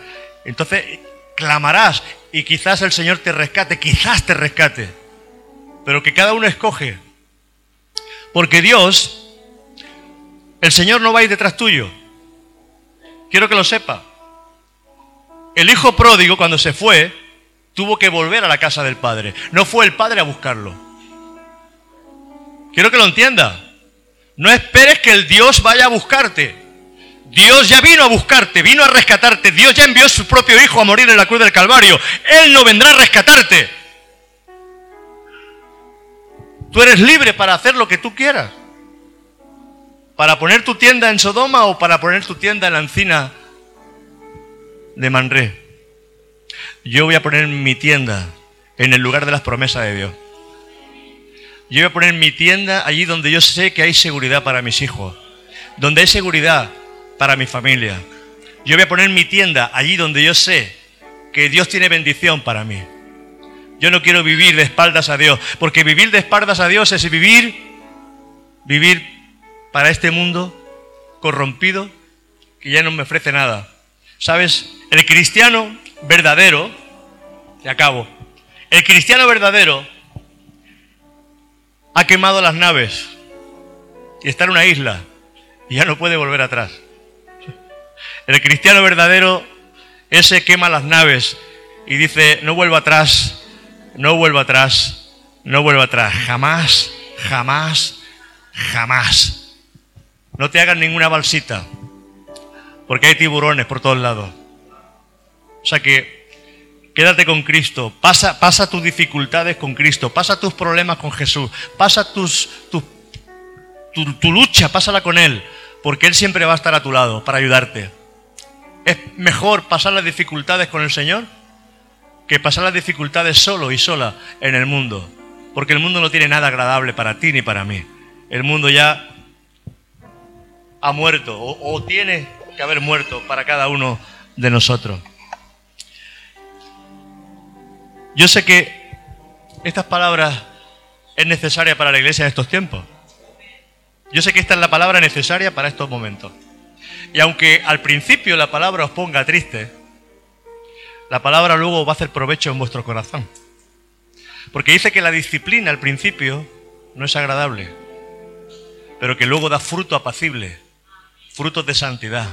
Entonces clamarás y quizás el Señor te rescate, quizás te rescate, pero que cada uno escoge. Porque Dios, el Señor no va a ir detrás tuyo. Quiero que lo sepa. El hijo pródigo cuando se fue, tuvo que volver a la casa del padre. No fue el padre a buscarlo. Quiero que lo entienda. No esperes que el Dios vaya a buscarte. Dios ya vino a buscarte, vino a rescatarte. Dios ya envió a su propio Hijo a morir en la cruz del Calvario. Él no vendrá a rescatarte. Tú eres libre para hacer lo que tú quieras. Para poner tu tienda en Sodoma o para poner tu tienda en la encina de Manré. Yo voy a poner mi tienda en el lugar de las promesas de Dios. Yo voy a poner mi tienda allí donde yo sé que hay seguridad para mis hijos, donde hay seguridad para mi familia. Yo voy a poner mi tienda allí donde yo sé que Dios tiene bendición para mí. Yo no quiero vivir de espaldas a Dios, porque vivir de espaldas a Dios es vivir, vivir para este mundo corrompido que ya no me ofrece nada. ¿Sabes? El cristiano verdadero, y acabo, el cristiano verdadero ha quemado las naves y está en una isla y ya no puede volver atrás. El cristiano verdadero, ese quema las naves y dice, no vuelvo atrás, no vuelvo atrás, no vuelvo atrás, jamás, jamás, jamás. No te hagan ninguna balsita, porque hay tiburones por todos lados. O sea que Quédate con Cristo, pasa, pasa tus dificultades con Cristo, pasa tus problemas con Jesús, pasa tus, tu, tu lucha, pásala con Él, porque Él siempre va a estar a tu lado para ayudarte. Es mejor pasar las dificultades con el Señor que pasar las dificultades solo y sola en el mundo, porque el mundo no tiene nada agradable para ti ni para mí. El mundo ya ha muerto o tiene que haber muerto para cada uno de nosotros. Yo sé que estas palabras es necesaria para la iglesia de estos tiempos. Yo sé que esta es la palabra necesaria para estos momentos. Y aunque al principio la palabra os ponga triste, la palabra luego va a hacer provecho en vuestro corazón. Porque dice que la disciplina al principio no es agradable, pero que luego da fruto apacible, frutos de santidad,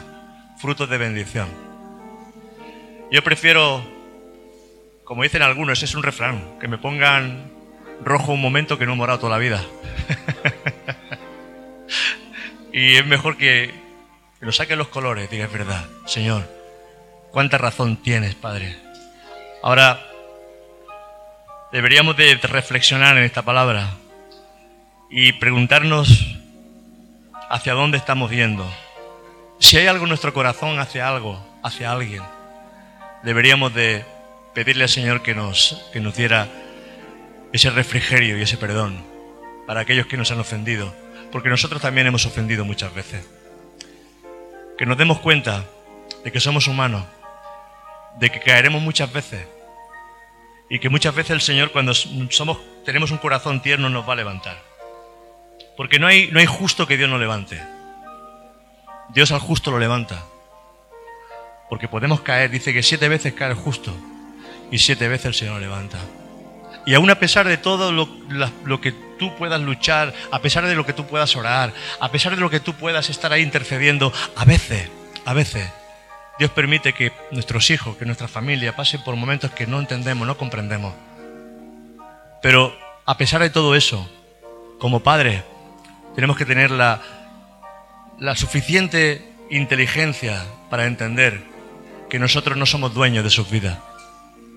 frutos de bendición. Yo prefiero como dicen algunos, es un refrán, que me pongan rojo un momento que no he morado toda la vida. y es mejor que lo saquen los colores, diga es verdad, Señor, cuánta razón tienes, Padre. Ahora, deberíamos de reflexionar en esta palabra y preguntarnos hacia dónde estamos yendo. Si hay algo en nuestro corazón hacia algo, hacia alguien, deberíamos de pedirle al Señor que nos, que nos diera ese refrigerio y ese perdón para aquellos que nos han ofendido, porque nosotros también hemos ofendido muchas veces. Que nos demos cuenta de que somos humanos, de que caeremos muchas veces y que muchas veces el Señor cuando somos, tenemos un corazón tierno nos va a levantar. Porque no hay, no hay justo que Dios no levante. Dios al justo lo levanta. Porque podemos caer, dice que siete veces cae el justo y siete veces el Señor levanta. Y aún a pesar de todo lo, que tú puedas luchar, a pesar de lo que tú puedas orar, a pesar de lo que tú puedas estar ahí intercediendo, a veces, a veces, Dios permite que nuestros hijos, que nuestra familia pasen por momentos que no entendemos, no comprendemos. Pero a pesar de todo eso, como padres, tenemos que tener la, la suficiente inteligencia para entender que nosotros no somos dueños de sus vidas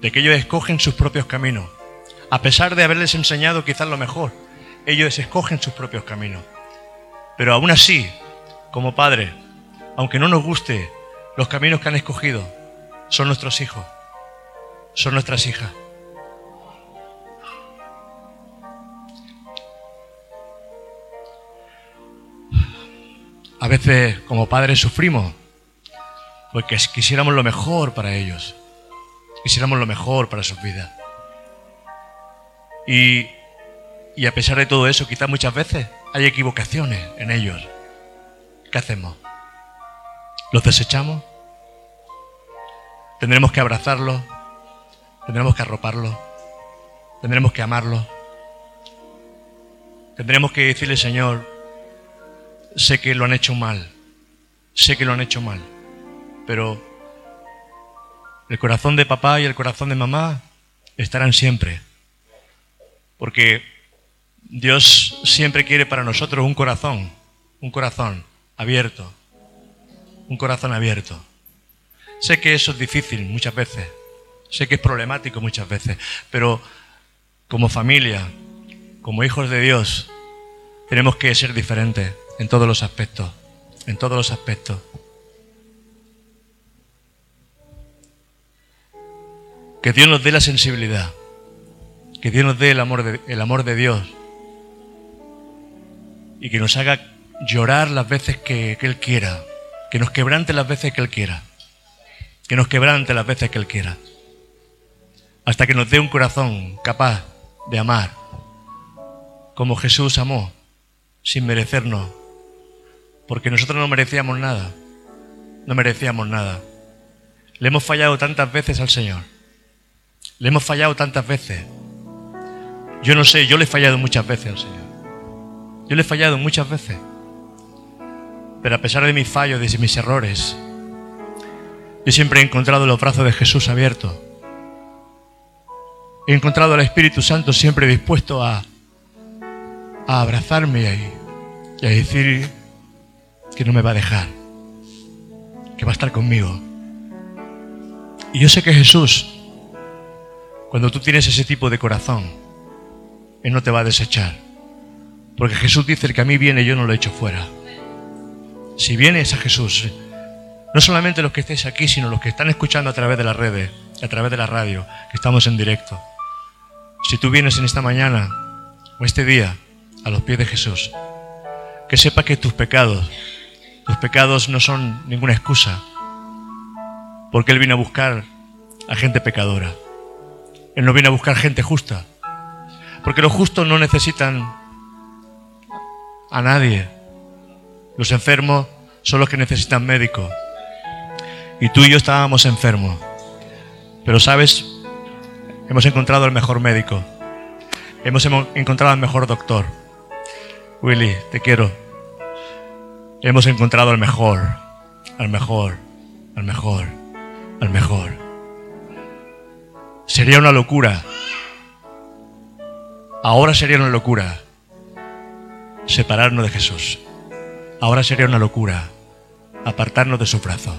de que ellos escogen sus propios caminos. A pesar de haberles enseñado quizás lo mejor, ellos escogen sus propios caminos. Pero aún así, como padre, aunque no nos guste los caminos que han escogido, son nuestros hijos, son nuestras hijas. A veces como padres sufrimos porque quisiéramos lo mejor para ellos. Quisiéramos lo mejor para sus vidas. Y, y a pesar de todo eso, quizás muchas veces hay equivocaciones en ellos. ¿Qué hacemos? ¿Los desechamos? Tendremos que abrazarlos, tendremos que arroparlos, tendremos que amarlos, tendremos que decirle, Señor, sé que lo han hecho mal, sé que lo han hecho mal, pero el corazón de papá y el corazón de mamá estarán siempre. Porque Dios siempre quiere para nosotros un corazón, un corazón abierto, un corazón abierto. Sé que eso es difícil muchas veces, sé que es problemático muchas veces, pero como familia, como hijos de Dios, tenemos que ser diferentes en todos los aspectos, en todos los aspectos. Que Dios nos dé la sensibilidad. Que Dios nos dé el amor de, Dios. Y que nos haga llorar las veces que, que Él quiera. Que nos quebrante las veces que Él quiera. Que nos quebrante las veces que Él quiera. Hasta que nos dé un corazón capaz de amar. Como Jesús amó. Sin merecernos. Porque nosotros no merecíamos nada. No merecíamos nada. Le hemos fallado tantas veces al Señor. Le hemos fallado tantas veces. Yo no sé, yo le he fallado muchas veces al Señor. Yo le he fallado muchas veces. Pero a pesar de mis fallos, de mis errores, yo siempre he encontrado los brazos de Jesús abiertos. He encontrado al Espíritu Santo siempre dispuesto a, a abrazarme y a decir que no me va a dejar, que va a estar conmigo. Y yo sé que Jesús Cuando tú tienes ese tipo de corazón, Él no te va a desechar. Porque Jesús dice, el que a mí viene, yo no lo echo fuera. Si vienes a Jesús, no solamente los que estéis aquí, sino los que están escuchando a través de las redes, a través de la radio, que estamos en directo. Si tú vienes en esta mañana o este día a los pies de Jesús, que sepa que tus pecados, tus pecados no son ninguna excusa, porque Él vino a buscar a gente pecadora. Él no viene a buscar gente justa, porque los justos no necesitan a nadie. Los enfermos son los que necesitan médico. Y tú y yo estábamos enfermos. Pero sabes, hemos encontrado el mejor médico. Hemos encontrado al mejor doctor. Willy, te quiero. Hemos encontrado al mejor, al mejor, al mejor, al mejor. Sería una locura. Ahora sería una locura separarnos de Jesús. Ahora sería una locura apartarnos de su brazo,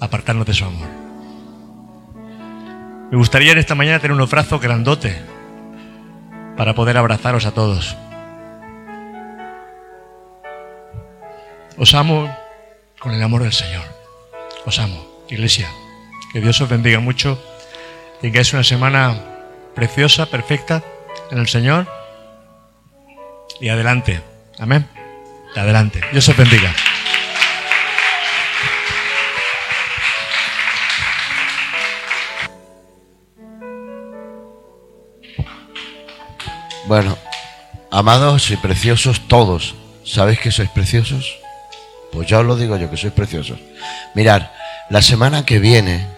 apartarnos de su amor. Me gustaría en esta mañana tener unos brazos grandotes para poder abrazaros a todos. Os amo con el amor del Señor. Os amo, iglesia. Que Dios os bendiga mucho. Que es una semana preciosa, perfecta en el Señor. Y adelante. Amén. Adelante. Dios os bendiga. Bueno, amados y preciosos todos, ¿sabéis que sois preciosos? Pues ya os lo digo yo, que sois preciosos. Mirad, la semana que viene